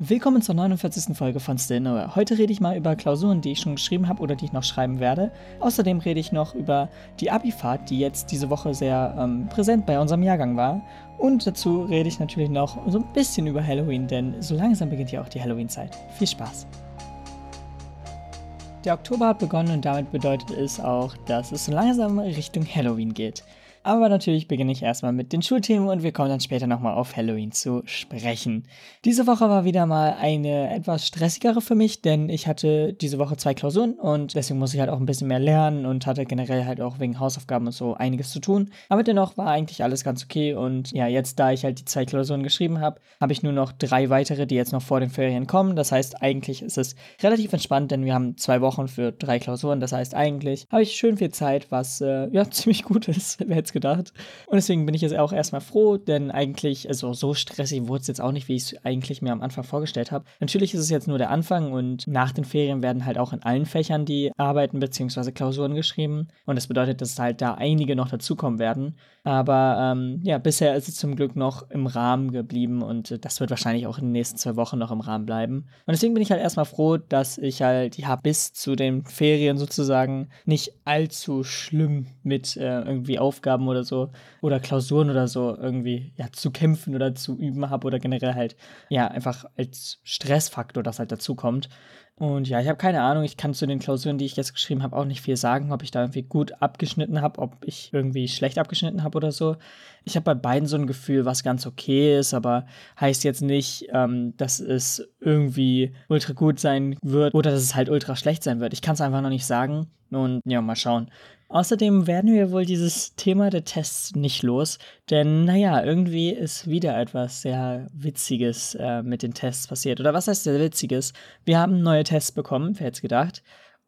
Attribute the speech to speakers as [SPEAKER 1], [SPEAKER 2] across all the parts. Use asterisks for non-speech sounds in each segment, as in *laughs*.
[SPEAKER 1] Willkommen zur 49. Folge von Still Nowhere. Heute rede ich mal über Klausuren, die ich schon geschrieben habe oder die ich noch schreiben werde. Außerdem rede ich noch über die Abifahrt, die jetzt diese Woche sehr ähm, präsent bei unserem Jahrgang war. Und dazu rede ich natürlich noch so ein bisschen über Halloween, denn so langsam beginnt ja auch die Halloween-Zeit. Viel Spaß! Der Oktober hat begonnen und damit bedeutet es auch, dass es so langsam Richtung Halloween geht. Aber natürlich beginne ich erstmal mit den Schulthemen und wir kommen dann später nochmal auf Halloween zu sprechen. Diese Woche war wieder mal eine etwas stressigere für mich, denn ich hatte diese Woche zwei Klausuren und deswegen muss ich halt auch ein bisschen mehr lernen und hatte generell halt auch wegen Hausaufgaben und so einiges zu tun. Aber dennoch war eigentlich alles ganz okay und ja, jetzt da ich halt die zwei Klausuren geschrieben habe, habe ich nur noch drei weitere, die jetzt noch vor den Ferien kommen. Das heißt, eigentlich ist es relativ entspannt, denn wir haben zwei Wochen für drei Klausuren. Das heißt, eigentlich habe ich schön viel Zeit, was äh, ja *laughs* ziemlich gut ist. Wer hätte gedacht. Und deswegen bin ich jetzt auch erstmal froh, denn eigentlich, also so stressig wurde es jetzt auch nicht, wie ich es eigentlich mir am Anfang vorgestellt habe. Natürlich ist es jetzt nur der Anfang und nach den Ferien werden halt auch in allen Fächern die Arbeiten bzw. Klausuren geschrieben. Und das bedeutet, dass halt da einige noch dazukommen werden. Aber ähm, ja, bisher ist es zum Glück noch im Rahmen geblieben und das wird wahrscheinlich auch in den nächsten zwei Wochen noch im Rahmen bleiben. Und deswegen bin ich halt erstmal froh, dass ich halt ja bis zu den Ferien sozusagen nicht allzu schlimm mit äh, irgendwie Aufgaben oder so oder Klausuren oder so irgendwie ja zu kämpfen oder zu üben habe oder generell halt ja einfach als Stressfaktor das halt dazu kommt. Und ja, ich habe keine Ahnung, ich kann zu den Klausuren, die ich jetzt geschrieben habe, auch nicht viel sagen, ob ich da irgendwie gut abgeschnitten habe, ob ich irgendwie schlecht abgeschnitten habe oder so. Ich habe bei beiden so ein Gefühl, was ganz okay ist, aber heißt jetzt nicht, ähm, dass es irgendwie ultra gut sein wird oder dass es halt ultra schlecht sein wird. Ich kann es einfach noch nicht sagen. Und ja, mal schauen. Außerdem werden wir wohl dieses Thema der Tests nicht los, denn naja, irgendwie ist wieder etwas sehr Witziges äh, mit den Tests passiert. Oder was heißt sehr Witziges? Wir haben neue Tests bekommen, wer hätte es gedacht.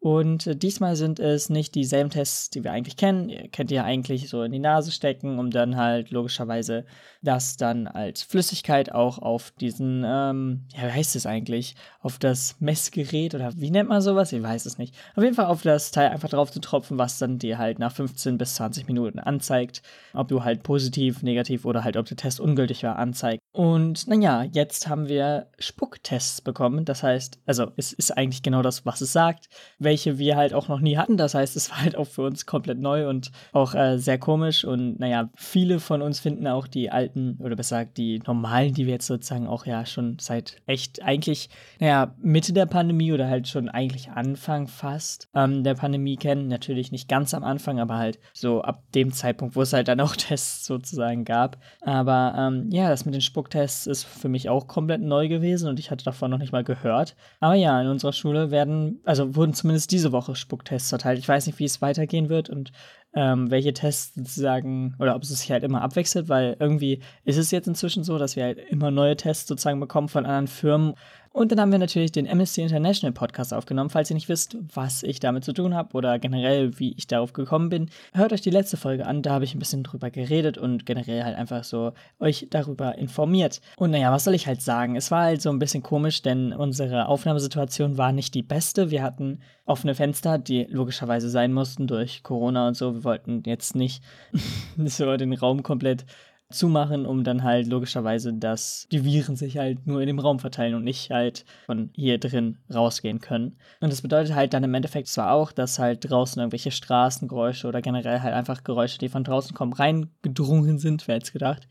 [SPEAKER 1] Und äh, diesmal sind es nicht dieselben Tests, die wir eigentlich kennen. Ihr kennt ja eigentlich so in die Nase stecken, um dann halt logischerweise das dann als Flüssigkeit auch auf diesen, ähm, ja, wie heißt es eigentlich? Auf das Messgerät oder wie nennt man sowas? Ich weiß es nicht. Auf jeden Fall auf das Teil einfach drauf zu tropfen, was dann dir halt nach 15 bis 20 Minuten anzeigt, ob du halt positiv, negativ oder halt ob der Test ungültig war, anzeigt. Und naja, jetzt haben wir Spucktests bekommen. Das heißt, also es ist eigentlich genau das, was es sagt welche wir halt auch noch nie hatten. Das heißt, es war halt auch für uns komplett neu und auch äh, sehr komisch. Und naja, viele von uns finden auch die alten, oder besser gesagt, die normalen, die wir jetzt sozusagen auch ja schon seit echt eigentlich, naja, Mitte der Pandemie oder halt schon eigentlich Anfang fast ähm, der Pandemie kennen. Natürlich nicht ganz am Anfang, aber halt so ab dem Zeitpunkt, wo es halt dann auch *laughs* Tests sozusagen gab. Aber ähm, ja, das mit den Spucktests ist für mich auch komplett neu gewesen und ich hatte davon noch nicht mal gehört. Aber ja, in unserer Schule werden, also wurden zumindest zumindest diese Woche Spucktests verteilt. Ich weiß nicht, wie es weitergehen wird und ähm, welche Tests sozusagen, oder ob es sich halt immer abwechselt, weil irgendwie ist es jetzt inzwischen so, dass wir halt immer neue Tests sozusagen bekommen von anderen Firmen und dann haben wir natürlich den Amnesty International Podcast aufgenommen. Falls ihr nicht wisst, was ich damit zu tun habe oder generell, wie ich darauf gekommen bin, hört euch die letzte Folge an. Da habe ich ein bisschen drüber geredet und generell halt einfach so euch darüber informiert. Und naja, was soll ich halt sagen? Es war halt so ein bisschen komisch, denn unsere Aufnahmesituation war nicht die beste. Wir hatten offene Fenster, die logischerweise sein mussten durch Corona und so. Wir wollten jetzt nicht *laughs* so den Raum komplett zumachen, um dann halt logischerweise, dass die Viren sich halt nur in dem Raum verteilen und nicht halt von hier drin rausgehen können. Und das bedeutet halt dann im Endeffekt zwar auch, dass halt draußen irgendwelche Straßengeräusche oder generell halt einfach Geräusche, die von draußen kommen, reingedrungen sind, wer hätte gedacht.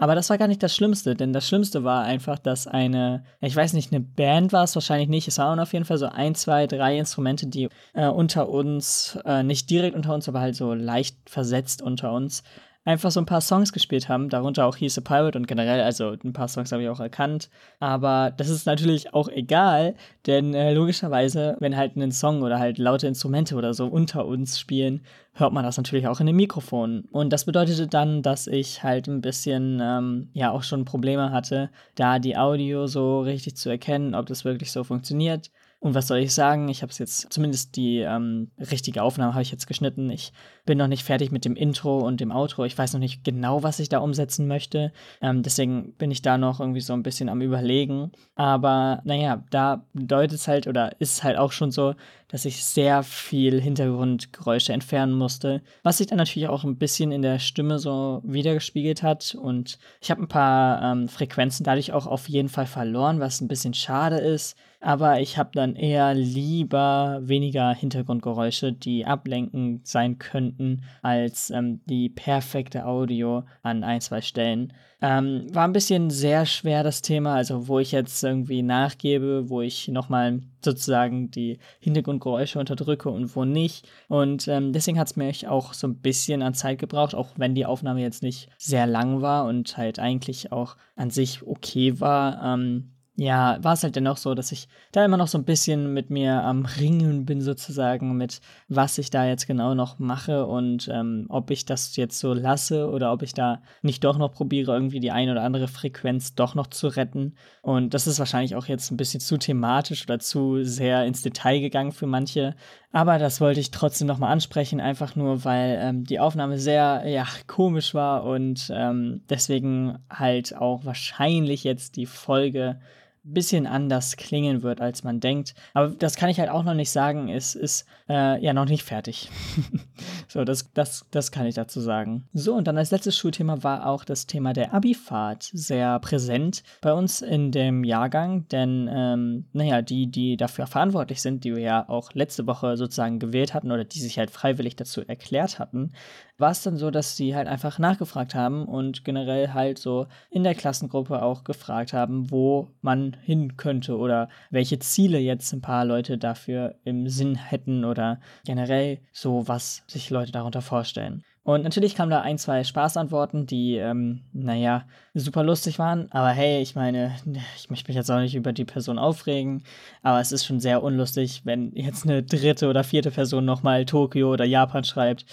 [SPEAKER 1] Aber das war gar nicht das Schlimmste, denn das Schlimmste war einfach, dass eine, ich weiß nicht, eine Band war es wahrscheinlich nicht, es waren auf jeden Fall so ein, zwei, drei Instrumente, die äh, unter uns, äh, nicht direkt unter uns, aber halt so leicht versetzt unter uns, einfach so ein paar Songs gespielt haben, darunter auch He's a Pirate und generell, also ein paar Songs habe ich auch erkannt. Aber das ist natürlich auch egal, denn äh, logischerweise, wenn halt ein Song oder halt laute Instrumente oder so unter uns spielen, hört man das natürlich auch in den Mikrofonen. Und das bedeutete dann, dass ich halt ein bisschen, ähm, ja, auch schon Probleme hatte, da die Audio so richtig zu erkennen, ob das wirklich so funktioniert. Und was soll ich sagen? Ich habe es jetzt, zumindest die ähm, richtige Aufnahme habe ich jetzt geschnitten. Ich bin noch nicht fertig mit dem Intro und dem Outro. Ich weiß noch nicht genau, was ich da umsetzen möchte. Ähm, deswegen bin ich da noch irgendwie so ein bisschen am Überlegen. Aber naja, da bedeutet es halt oder ist es halt auch schon so, dass ich sehr viel Hintergrundgeräusche entfernen musste, was sich dann natürlich auch ein bisschen in der Stimme so wiedergespiegelt hat. Und ich habe ein paar ähm, Frequenzen dadurch auch auf jeden Fall verloren, was ein bisschen schade ist. Aber ich habe dann eher lieber weniger Hintergrundgeräusche, die ablenkend sein könnten, als ähm, die perfekte Audio an ein, zwei Stellen. Ähm, war ein bisschen sehr schwer das Thema, also wo ich jetzt irgendwie nachgebe, wo ich nochmal sozusagen die Hintergrundgeräusche unterdrücke und wo nicht. Und ähm, deswegen hat es mir auch so ein bisschen an Zeit gebraucht, auch wenn die Aufnahme jetzt nicht sehr lang war und halt eigentlich auch an sich okay war. Ähm, ja, war es halt dennoch so, dass ich da immer noch so ein bisschen mit mir am Ringen bin, sozusagen, mit was ich da jetzt genau noch mache und ähm, ob ich das jetzt so lasse oder ob ich da nicht doch noch probiere, irgendwie die eine oder andere Frequenz doch noch zu retten. Und das ist wahrscheinlich auch jetzt ein bisschen zu thematisch oder zu sehr ins Detail gegangen für manche. Aber das wollte ich trotzdem nochmal ansprechen, einfach nur, weil ähm, die Aufnahme sehr, ja, komisch war und ähm, deswegen halt auch wahrscheinlich jetzt die Folge bisschen anders klingen wird, als man denkt. Aber das kann ich halt auch noch nicht sagen. Es ist äh, ja noch nicht fertig. *laughs* so, das, das, das kann ich dazu sagen. So, und dann als letztes Schulthema war auch das Thema der Abifahrt sehr präsent bei uns in dem Jahrgang. Denn, ähm, naja, die, die dafür verantwortlich sind, die wir ja auch letzte Woche sozusagen gewählt hatten oder die sich halt freiwillig dazu erklärt hatten, war es dann so, dass sie halt einfach nachgefragt haben und generell halt so in der Klassengruppe auch gefragt haben, wo man hin könnte oder welche Ziele jetzt ein paar Leute dafür im Sinn hätten oder generell so, was sich Leute darunter vorstellen. Und natürlich kamen da ein, zwei Spaßantworten, die, ähm, naja, super lustig waren. Aber hey, ich meine, ich möchte mich jetzt auch nicht über die Person aufregen. Aber es ist schon sehr unlustig, wenn jetzt eine dritte oder vierte Person nochmal Tokio oder Japan schreibt.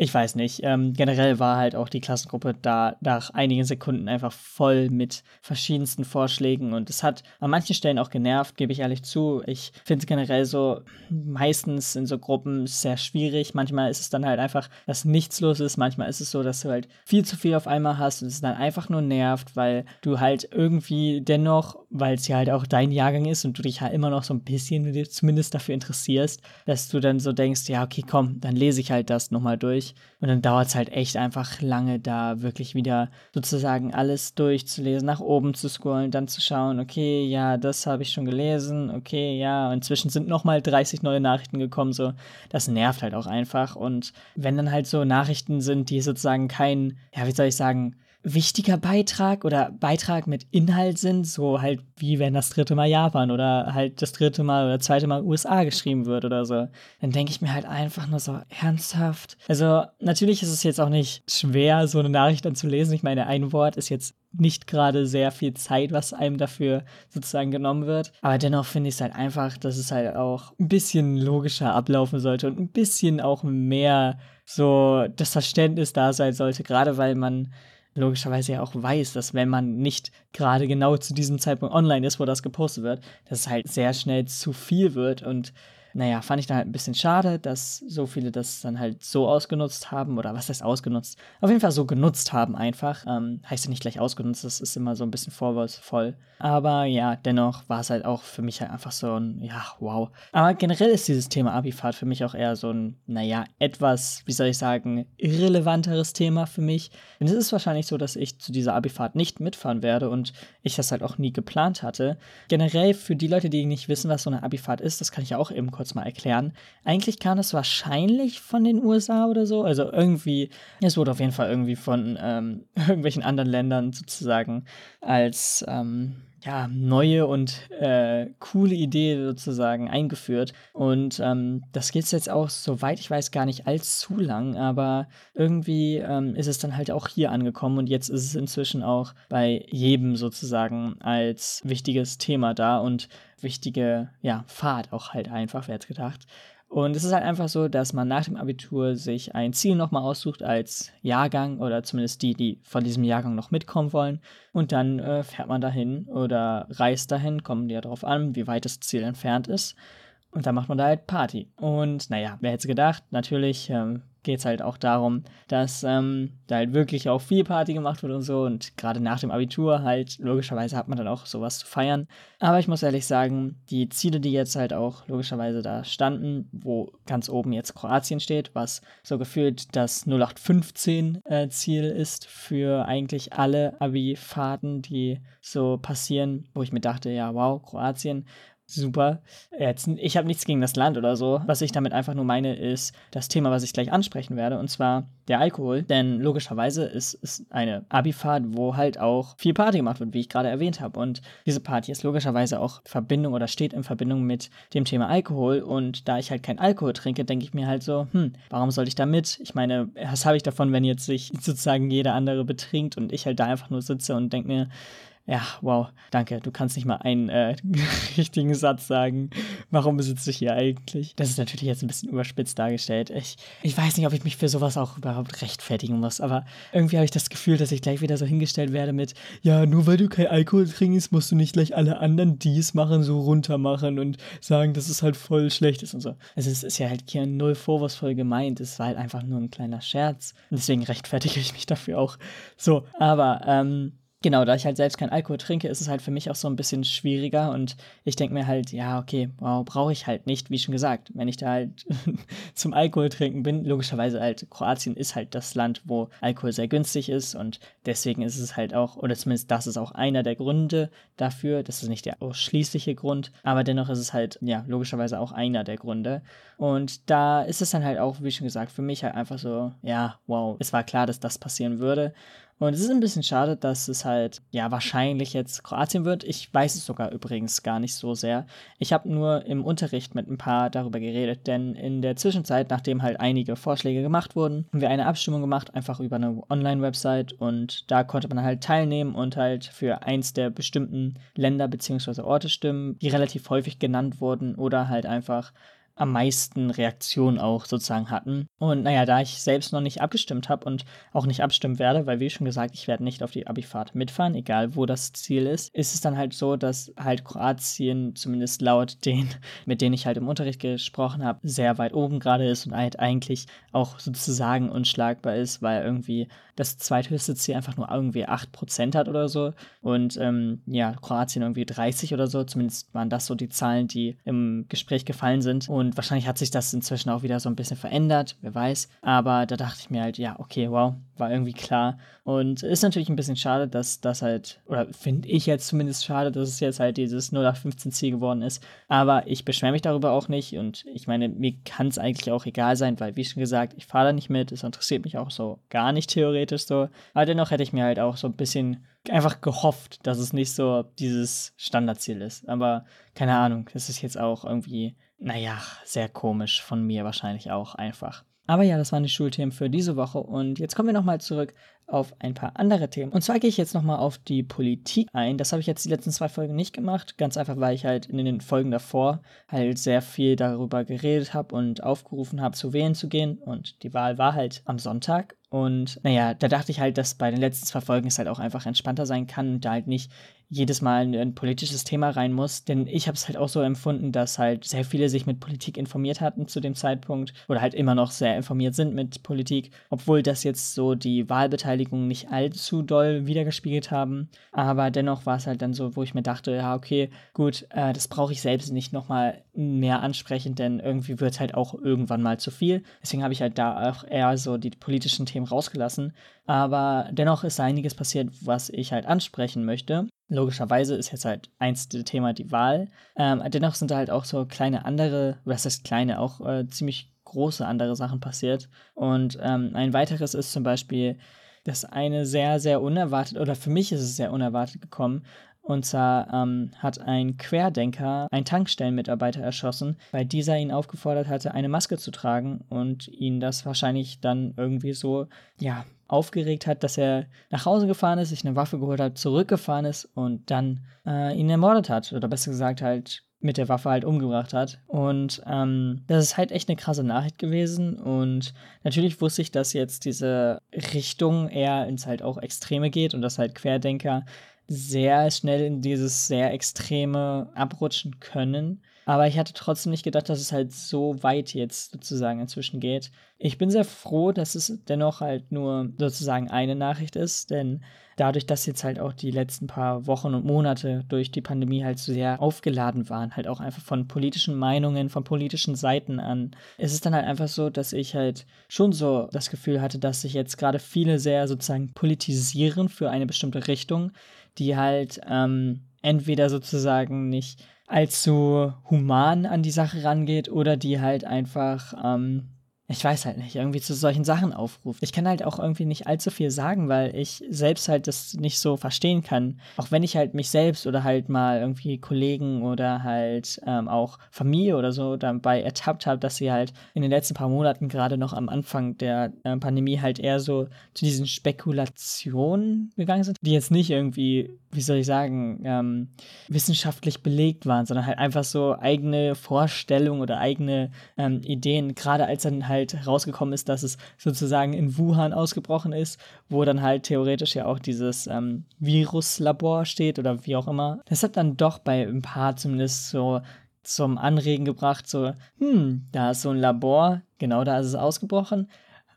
[SPEAKER 1] Ich weiß nicht. Ähm, generell war halt auch die Klassengruppe da nach einigen Sekunden einfach voll mit verschiedensten Vorschlägen und es hat an manchen Stellen auch genervt, gebe ich ehrlich zu. Ich finde es generell so meistens in so Gruppen sehr schwierig. Manchmal ist es dann halt einfach, dass nichts los ist. Manchmal ist es so, dass du halt viel zu viel auf einmal hast und es dann einfach nur nervt, weil du halt irgendwie dennoch, weil es ja halt auch dein Jahrgang ist und du dich halt immer noch so ein bisschen zumindest dafür interessierst, dass du dann so denkst, ja, okay, komm, dann lese ich halt das nochmal durch und dann dauert es halt echt einfach lange, da wirklich wieder sozusagen alles durchzulesen, nach oben zu scrollen, dann zu schauen, okay, ja, das habe ich schon gelesen, okay, ja, inzwischen sind nochmal 30 neue Nachrichten gekommen, so, das nervt halt auch einfach. Und wenn dann halt so Nachrichten sind, die sozusagen kein, ja, wie soll ich sagen, wichtiger Beitrag oder Beitrag mit Inhalt sind, so halt wie wenn das dritte Mal Japan oder halt das dritte Mal oder zweite Mal USA geschrieben wird oder so, dann denke ich mir halt einfach nur so ernsthaft. Also natürlich ist es jetzt auch nicht schwer, so eine Nachricht dann zu lesen. Ich meine, ein Wort ist jetzt nicht gerade sehr viel Zeit, was einem dafür sozusagen genommen wird. Aber dennoch finde ich es halt einfach, dass es halt auch ein bisschen logischer ablaufen sollte und ein bisschen auch mehr so das Verständnis da sein sollte, gerade weil man logischerweise ja auch weiß, dass wenn man nicht gerade genau zu diesem Zeitpunkt online ist, wo das gepostet wird, dass es halt sehr schnell zu viel wird und naja, fand ich dann halt ein bisschen schade, dass so viele das dann halt so ausgenutzt haben. Oder was heißt ausgenutzt? Auf jeden Fall so genutzt haben einfach. Ähm, heißt ja nicht gleich ausgenutzt, das ist immer so ein bisschen vorwurfsvoll. Aber ja, dennoch war es halt auch für mich halt einfach so ein, ja, wow. Aber generell ist dieses Thema Abifahrt für mich auch eher so ein, naja, etwas, wie soll ich sagen, irrelevanteres Thema für mich. Denn es ist wahrscheinlich so, dass ich zu dieser Abifahrt nicht mitfahren werde und ich das halt auch nie geplant hatte. Generell für die Leute, die nicht wissen, was so eine Abifahrt ist, das kann ich ja auch eben kurz mal erklären. Eigentlich kam es wahrscheinlich von den USA oder so. Also irgendwie, es wurde auf jeden Fall irgendwie von ähm, *laughs* irgendwelchen anderen Ländern sozusagen als ähm, ja, neue und äh, coole Idee sozusagen eingeführt. Und ähm, das geht jetzt auch, soweit ich weiß, gar nicht allzu lang, aber irgendwie ähm, ist es dann halt auch hier angekommen und jetzt ist es inzwischen auch bei jedem sozusagen als wichtiges Thema da und wichtige, ja, Fahrt auch halt einfach, wer hätte gedacht. Und es ist halt einfach so, dass man nach dem Abitur sich ein Ziel nochmal aussucht als Jahrgang oder zumindest die, die von diesem Jahrgang noch mitkommen wollen. Und dann äh, fährt man dahin oder reist dahin, kommen ja darauf an, wie weit das Ziel entfernt ist. Und dann macht man da halt Party. Und naja, wer hätte gedacht, natürlich ähm, geht es halt auch darum, dass ähm, da halt wirklich auch viel Party gemacht wird und so. Und gerade nach dem Abitur halt, logischerweise hat man dann auch sowas zu feiern. Aber ich muss ehrlich sagen, die Ziele, die jetzt halt auch logischerweise da standen, wo ganz oben jetzt Kroatien steht, was so gefühlt das 0815-Ziel äh, ist für eigentlich alle Abi-Fahrten, die so passieren, wo ich mir dachte, ja, wow, Kroatien, super. Jetzt, ich habe nichts gegen das Land oder so. Was ich damit einfach nur meine, ist das Thema, was ich gleich ansprechen werde, und zwar der Alkohol. Denn logischerweise ist es eine Abifahrt, wo halt auch viel Party gemacht wird, wie ich gerade erwähnt habe. Und diese Party ist logischerweise auch Verbindung oder steht in Verbindung mit dem Thema Alkohol. Und da ich halt kein Alkohol trinke, denke ich mir halt so, hm, warum soll ich da mit? Ich meine, was habe ich davon, wenn jetzt sich sozusagen jeder andere betrinkt und ich halt da einfach nur sitze und denke mir, ja, wow, danke. Du kannst nicht mal einen äh, *laughs* richtigen Satz sagen. Warum besitze ich hier eigentlich? Das ist natürlich jetzt ein bisschen überspitzt dargestellt. Ich, ich weiß nicht, ob ich mich für sowas auch überhaupt rechtfertigen muss, aber irgendwie habe ich das Gefühl, dass ich gleich wieder so hingestellt werde mit, ja, nur weil du kein Alkohol trinkst, musst du nicht gleich alle anderen, die es machen, so runter machen und sagen, dass es halt voll schlecht ist und so. Also es ist ja halt hier null vorwurfsvoll gemeint. Es war halt einfach nur ein kleiner Scherz. Und deswegen rechtfertige ich mich dafür auch. So, aber, ähm, Genau, da ich halt selbst kein Alkohol trinke, ist es halt für mich auch so ein bisschen schwieriger und ich denke mir halt, ja, okay, wow, brauche ich halt nicht, wie schon gesagt. Wenn ich da halt *laughs* zum Alkohol trinken bin, logischerweise halt, Kroatien ist halt das Land, wo Alkohol sehr günstig ist und deswegen ist es halt auch, oder zumindest das ist auch einer der Gründe dafür, das ist nicht der ausschließliche Grund, aber dennoch ist es halt, ja, logischerweise auch einer der Gründe. Und da ist es dann halt auch, wie schon gesagt, für mich halt einfach so, ja, wow, es war klar, dass das passieren würde. Und es ist ein bisschen schade, dass es halt, ja, wahrscheinlich jetzt Kroatien wird. Ich weiß es sogar übrigens gar nicht so sehr. Ich habe nur im Unterricht mit ein paar darüber geredet, denn in der Zwischenzeit, nachdem halt einige Vorschläge gemacht wurden, haben wir eine Abstimmung gemacht, einfach über eine Online-Website und da konnte man halt teilnehmen und halt für eins der bestimmten Länder bzw. Orte stimmen, die relativ häufig genannt wurden oder halt einfach am meisten Reaktionen auch sozusagen hatten. Und naja, da ich selbst noch nicht abgestimmt habe und auch nicht abstimmen werde, weil wie schon gesagt, ich werde nicht auf die Abifahrt mitfahren, egal wo das Ziel ist, ist es dann halt so, dass halt Kroatien zumindest laut den, *laughs* mit denen ich halt im Unterricht gesprochen habe, sehr weit oben gerade ist und halt eigentlich auch sozusagen unschlagbar ist, weil irgendwie das zweithöchste Ziel einfach nur irgendwie 8% hat oder so. Und ähm, ja, Kroatien irgendwie 30 oder so. Zumindest waren das so die Zahlen, die im Gespräch gefallen sind. Und wahrscheinlich hat sich das inzwischen auch wieder so ein bisschen verändert, wer weiß. Aber da dachte ich mir halt, ja, okay, wow, war irgendwie klar. Und ist natürlich ein bisschen schade, dass das halt, oder finde ich jetzt zumindest schade, dass es jetzt halt dieses 0815 Ziel geworden ist. Aber ich beschwere mich darüber auch nicht. Und ich meine, mir kann es eigentlich auch egal sein, weil, wie schon gesagt, ich fahre da nicht mit. Es interessiert mich auch so gar nicht theoretisch so. Aber dennoch hätte ich mir halt auch so ein bisschen einfach gehofft, dass es nicht so dieses Standardziel ist. Aber keine Ahnung, das ist jetzt auch irgendwie, naja, sehr komisch von mir wahrscheinlich auch einfach. Aber ja, das waren die Schulthemen für diese Woche und jetzt kommen wir nochmal zurück auf ein paar andere Themen. Und zwar gehe ich jetzt nochmal auf die Politik ein. Das habe ich jetzt die letzten zwei Folgen nicht gemacht, ganz einfach, weil ich halt in den Folgen davor halt sehr viel darüber geredet habe und aufgerufen habe, zu wählen zu gehen. Und die Wahl war halt am Sonntag. Und naja, da dachte ich halt, dass bei den letzten zwei Folgen es halt auch einfach entspannter sein kann und da halt nicht jedes Mal ein, ein politisches Thema rein muss. Denn ich habe es halt auch so empfunden, dass halt sehr viele sich mit Politik informiert hatten zu dem Zeitpunkt oder halt immer noch sehr informiert sind mit Politik, obwohl das jetzt so die Wahlbeteiligung nicht allzu doll wiedergespiegelt haben. Aber dennoch war es halt dann so, wo ich mir dachte, ja, okay, gut, äh, das brauche ich selbst nicht nochmal mehr ansprechen, denn irgendwie wird halt auch irgendwann mal zu viel. Deswegen habe ich halt da auch eher so die politischen Themen rausgelassen. Aber dennoch ist einiges passiert, was ich halt ansprechen möchte. Logischerweise ist jetzt halt eins der Thema die Wahl. Ähm, dennoch sind da halt auch so kleine andere, was heißt kleine, auch äh, ziemlich große andere Sachen passiert. Und ähm, ein weiteres ist zum Beispiel, dass eine sehr, sehr unerwartet, oder für mich ist es sehr unerwartet gekommen. Und zwar ähm, hat ein Querdenker einen Tankstellenmitarbeiter erschossen, weil dieser ihn aufgefordert hatte, eine Maske zu tragen und ihn das wahrscheinlich dann irgendwie so, ja, aufgeregt hat, dass er nach Hause gefahren ist, sich eine Waffe geholt hat, zurückgefahren ist und dann äh, ihn ermordet hat. Oder besser gesagt halt mit der Waffe halt umgebracht hat. Und ähm, das ist halt echt eine krasse Nachricht gewesen. Und natürlich wusste ich, dass jetzt diese Richtung eher ins halt auch Extreme geht und dass halt Querdenker sehr schnell in dieses sehr Extreme abrutschen können. Aber ich hatte trotzdem nicht gedacht, dass es halt so weit jetzt sozusagen inzwischen geht. Ich bin sehr froh, dass es dennoch halt nur sozusagen eine Nachricht ist, denn dadurch, dass jetzt halt auch die letzten paar Wochen und Monate durch die Pandemie halt so sehr aufgeladen waren, halt auch einfach von politischen Meinungen, von politischen Seiten an, ist es dann halt einfach so, dass ich halt schon so das Gefühl hatte, dass sich jetzt gerade viele sehr sozusagen politisieren für eine bestimmte Richtung, die halt ähm, entweder sozusagen nicht allzu human an die Sache rangeht oder die halt einfach ähm, ich weiß halt nicht, irgendwie zu solchen Sachen aufruft. Ich kann halt auch irgendwie nicht allzu viel sagen, weil ich selbst halt das nicht so verstehen kann. Auch wenn ich halt mich selbst oder halt mal irgendwie Kollegen oder halt ähm, auch Familie oder so dabei ertappt habe, dass sie halt in den letzten paar Monaten gerade noch am Anfang der äh, Pandemie halt eher so zu diesen Spekulationen gegangen sind, die jetzt nicht irgendwie, wie soll ich sagen, ähm, wissenschaftlich belegt waren, sondern halt einfach so eigene Vorstellungen oder eigene ähm, Ideen, gerade als dann halt rausgekommen ist, dass es sozusagen in Wuhan ausgebrochen ist, wo dann halt theoretisch ja auch dieses ähm, Viruslabor steht oder wie auch immer. Das hat dann doch bei ein paar zumindest so zum Anregen gebracht, so, hm, da ist so ein Labor, genau da ist es ausgebrochen.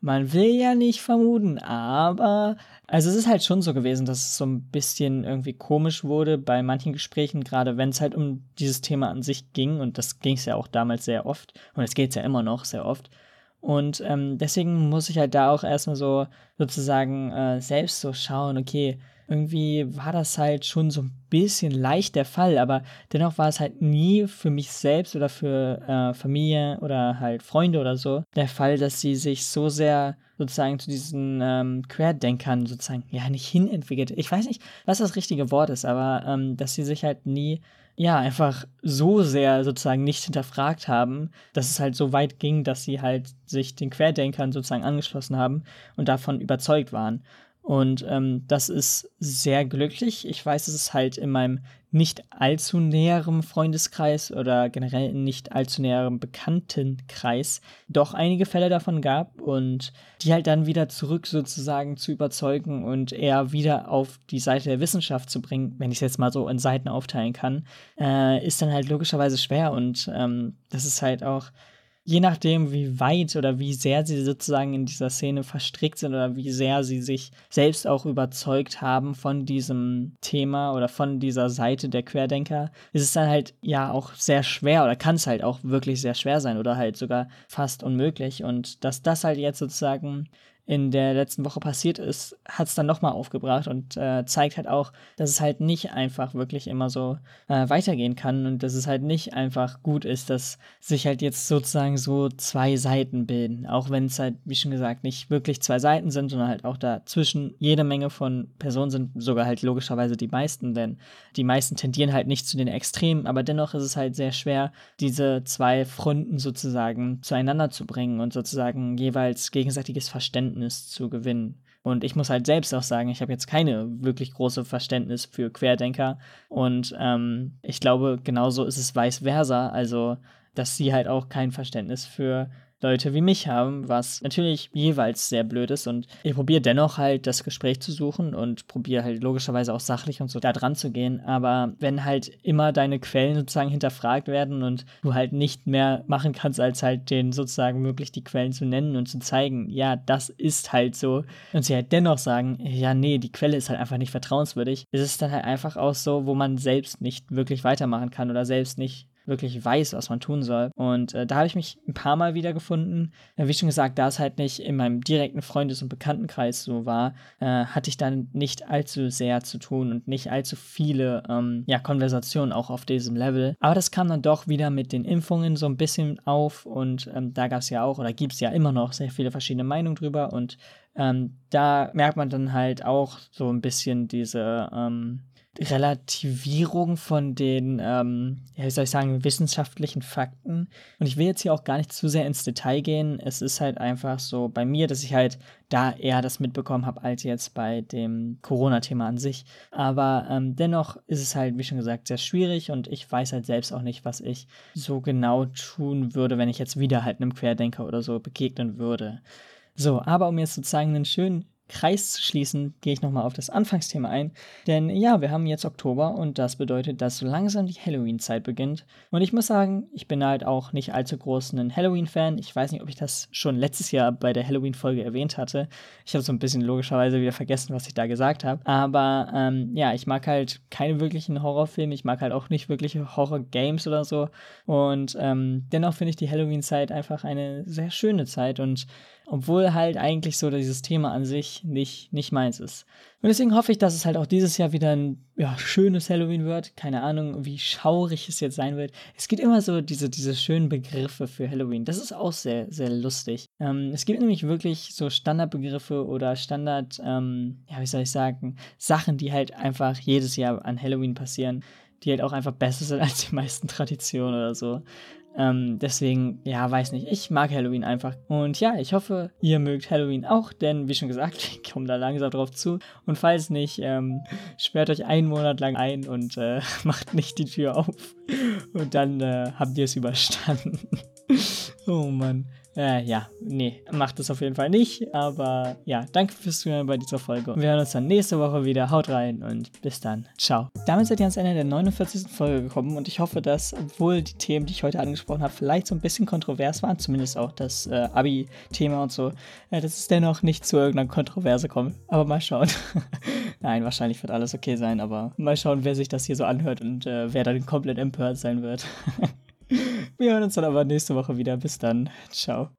[SPEAKER 1] Man will ja nicht vermuten, aber also es ist halt schon so gewesen, dass es so ein bisschen irgendwie komisch wurde bei manchen Gesprächen, gerade wenn es halt um dieses Thema an sich ging und das ging es ja auch damals sehr oft und es geht es ja immer noch sehr oft. Und ähm, deswegen muss ich halt da auch erstmal so sozusagen äh, selbst so schauen, okay, irgendwie war das halt schon so ein bisschen leicht der Fall, aber dennoch war es halt nie für mich selbst oder für äh, Familie oder halt Freunde oder so der Fall, dass sie sich so sehr sozusagen zu diesen ähm, Querdenkern sozusagen ja nicht hinentwickelt. Ich weiß nicht, was das richtige Wort ist, aber ähm, dass sie sich halt nie ja, einfach so sehr sozusagen nicht hinterfragt haben, dass es halt so weit ging, dass sie halt sich den Querdenkern sozusagen angeschlossen haben und davon überzeugt waren. Und ähm, das ist sehr glücklich. Ich weiß, dass es halt in meinem nicht allzu näherem Freundeskreis oder generell nicht allzu näherem Bekanntenkreis doch einige Fälle davon gab und die halt dann wieder zurück sozusagen zu überzeugen und eher wieder auf die Seite der Wissenschaft zu bringen, wenn ich es jetzt mal so in Seiten aufteilen kann, äh, ist dann halt logischerweise schwer und ähm, das ist halt auch je nachdem, wie weit oder wie sehr sie sozusagen in dieser Szene verstrickt sind oder wie sehr sie sich selbst auch überzeugt haben von diesem Thema oder von dieser Seite der Querdenker, ist es dann halt ja auch sehr schwer oder kann es halt auch wirklich sehr schwer sein oder halt sogar fast unmöglich. Und dass das halt jetzt sozusagen in der letzten Woche passiert ist, hat es dann nochmal aufgebracht und äh, zeigt halt auch, dass es halt nicht einfach wirklich immer so äh, weitergehen kann und dass es halt nicht einfach gut ist, dass sich halt jetzt sozusagen so zwei Seiten bilden. Auch wenn es halt, wie schon gesagt, nicht wirklich zwei Seiten sind, sondern halt auch dazwischen jede Menge von Personen sind, sogar halt logischerweise die meisten, denn die meisten tendieren halt nicht zu den Extremen, aber dennoch ist es halt sehr schwer, diese zwei Fronten sozusagen zueinander zu bringen und sozusagen jeweils gegenseitiges Verständnis Verständnis zu gewinnen. Und ich muss halt selbst auch sagen, ich habe jetzt keine wirklich große Verständnis für Querdenker. Und ähm, ich glaube, genauso ist es vice versa. Also, dass sie halt auch kein Verständnis für Leute wie mich haben, was natürlich jeweils sehr blöd ist. Und ich probiere dennoch halt das Gespräch zu suchen und probiere halt logischerweise auch sachlich und so da dran zu gehen. Aber wenn halt immer deine Quellen sozusagen hinterfragt werden und du halt nicht mehr machen kannst, als halt denen sozusagen möglich die Quellen zu nennen und zu zeigen, ja, das ist halt so. Und sie halt dennoch sagen, ja, nee, die Quelle ist halt einfach nicht vertrauenswürdig, ist es dann halt einfach auch so, wo man selbst nicht wirklich weitermachen kann oder selbst nicht wirklich weiß, was man tun soll. Und äh, da habe ich mich ein paar Mal wiedergefunden. Wie schon gesagt, da es halt nicht in meinem direkten Freundes- und Bekanntenkreis so war, äh, hatte ich dann nicht allzu sehr zu tun und nicht allzu viele ähm, ja, Konversationen auch auf diesem Level. Aber das kam dann doch wieder mit den Impfungen so ein bisschen auf und ähm, da gab es ja auch oder gibt es ja immer noch sehr viele verschiedene Meinungen drüber und ähm, da merkt man dann halt auch so ein bisschen diese ähm, Relativierung von den, ähm, wie soll ich sagen, wissenschaftlichen Fakten. Und ich will jetzt hier auch gar nicht zu sehr ins Detail gehen. Es ist halt einfach so bei mir, dass ich halt da eher das mitbekommen habe, als jetzt bei dem Corona-Thema an sich. Aber ähm, dennoch ist es halt, wie schon gesagt, sehr schwierig und ich weiß halt selbst auch nicht, was ich so genau tun würde, wenn ich jetzt wieder halt einem Querdenker oder so begegnen würde. So, aber um jetzt sozusagen einen schönen Kreis zu schließen, gehe ich nochmal auf das Anfangsthema ein. Denn ja, wir haben jetzt Oktober und das bedeutet, dass so langsam die Halloween-Zeit beginnt. Und ich muss sagen, ich bin halt auch nicht allzu groß ein Halloween-Fan. Ich weiß nicht, ob ich das schon letztes Jahr bei der Halloween-Folge erwähnt hatte. Ich habe so ein bisschen logischerweise wieder vergessen, was ich da gesagt habe. Aber ähm, ja, ich mag halt keine wirklichen Horrorfilme. Ich mag halt auch nicht wirkliche Horror-Games oder so. Und ähm, dennoch finde ich die Halloween-Zeit einfach eine sehr schöne Zeit und obwohl halt eigentlich so dieses Thema an sich nicht, nicht meins ist. Und deswegen hoffe ich, dass es halt auch dieses Jahr wieder ein ja, schönes Halloween wird. Keine Ahnung, wie schaurig es jetzt sein wird. Es gibt immer so diese, diese schönen Begriffe für Halloween. Das ist auch sehr, sehr lustig. Ähm, es gibt nämlich wirklich so Standardbegriffe oder Standard, ähm, ja, wie soll ich sagen, Sachen, die halt einfach jedes Jahr an Halloween passieren die halt auch einfach besser sind *laughs* als die meisten Traditionen oder so. Ähm, deswegen, ja, weiß nicht. Ich mag Halloween einfach. Und ja, ich hoffe, ihr mögt Halloween auch, denn wie schon gesagt, *laughs* ich komme da langsam drauf zu. Und falls nicht, ähm, sperrt euch einen Monat lang ein und äh, *laughs* macht nicht die Tür auf. Und dann äh, habt ihr es überstanden. *laughs* oh Mann. Äh, ja, nee, macht es auf jeden Fall nicht. Aber ja, danke fürs Zuhören bei dieser Folge. Wir hören uns dann nächste Woche wieder. Haut rein und bis dann. Ciao. Damit seid ihr ans Ende der 49. Folge gekommen und ich hoffe, dass, obwohl die Themen, die ich heute angesprochen habe, vielleicht so ein bisschen kontrovers waren, zumindest auch das äh, Abi-Thema und so, äh, dass es dennoch nicht zu irgendeiner Kontroverse kommt. Aber mal schauen. *laughs* Nein, wahrscheinlich wird alles okay sein, aber mal schauen, wer sich das hier so anhört und äh, wer dann komplett empört sein wird. *laughs* Wir hören uns dann aber nächste Woche wieder. Bis dann. Ciao.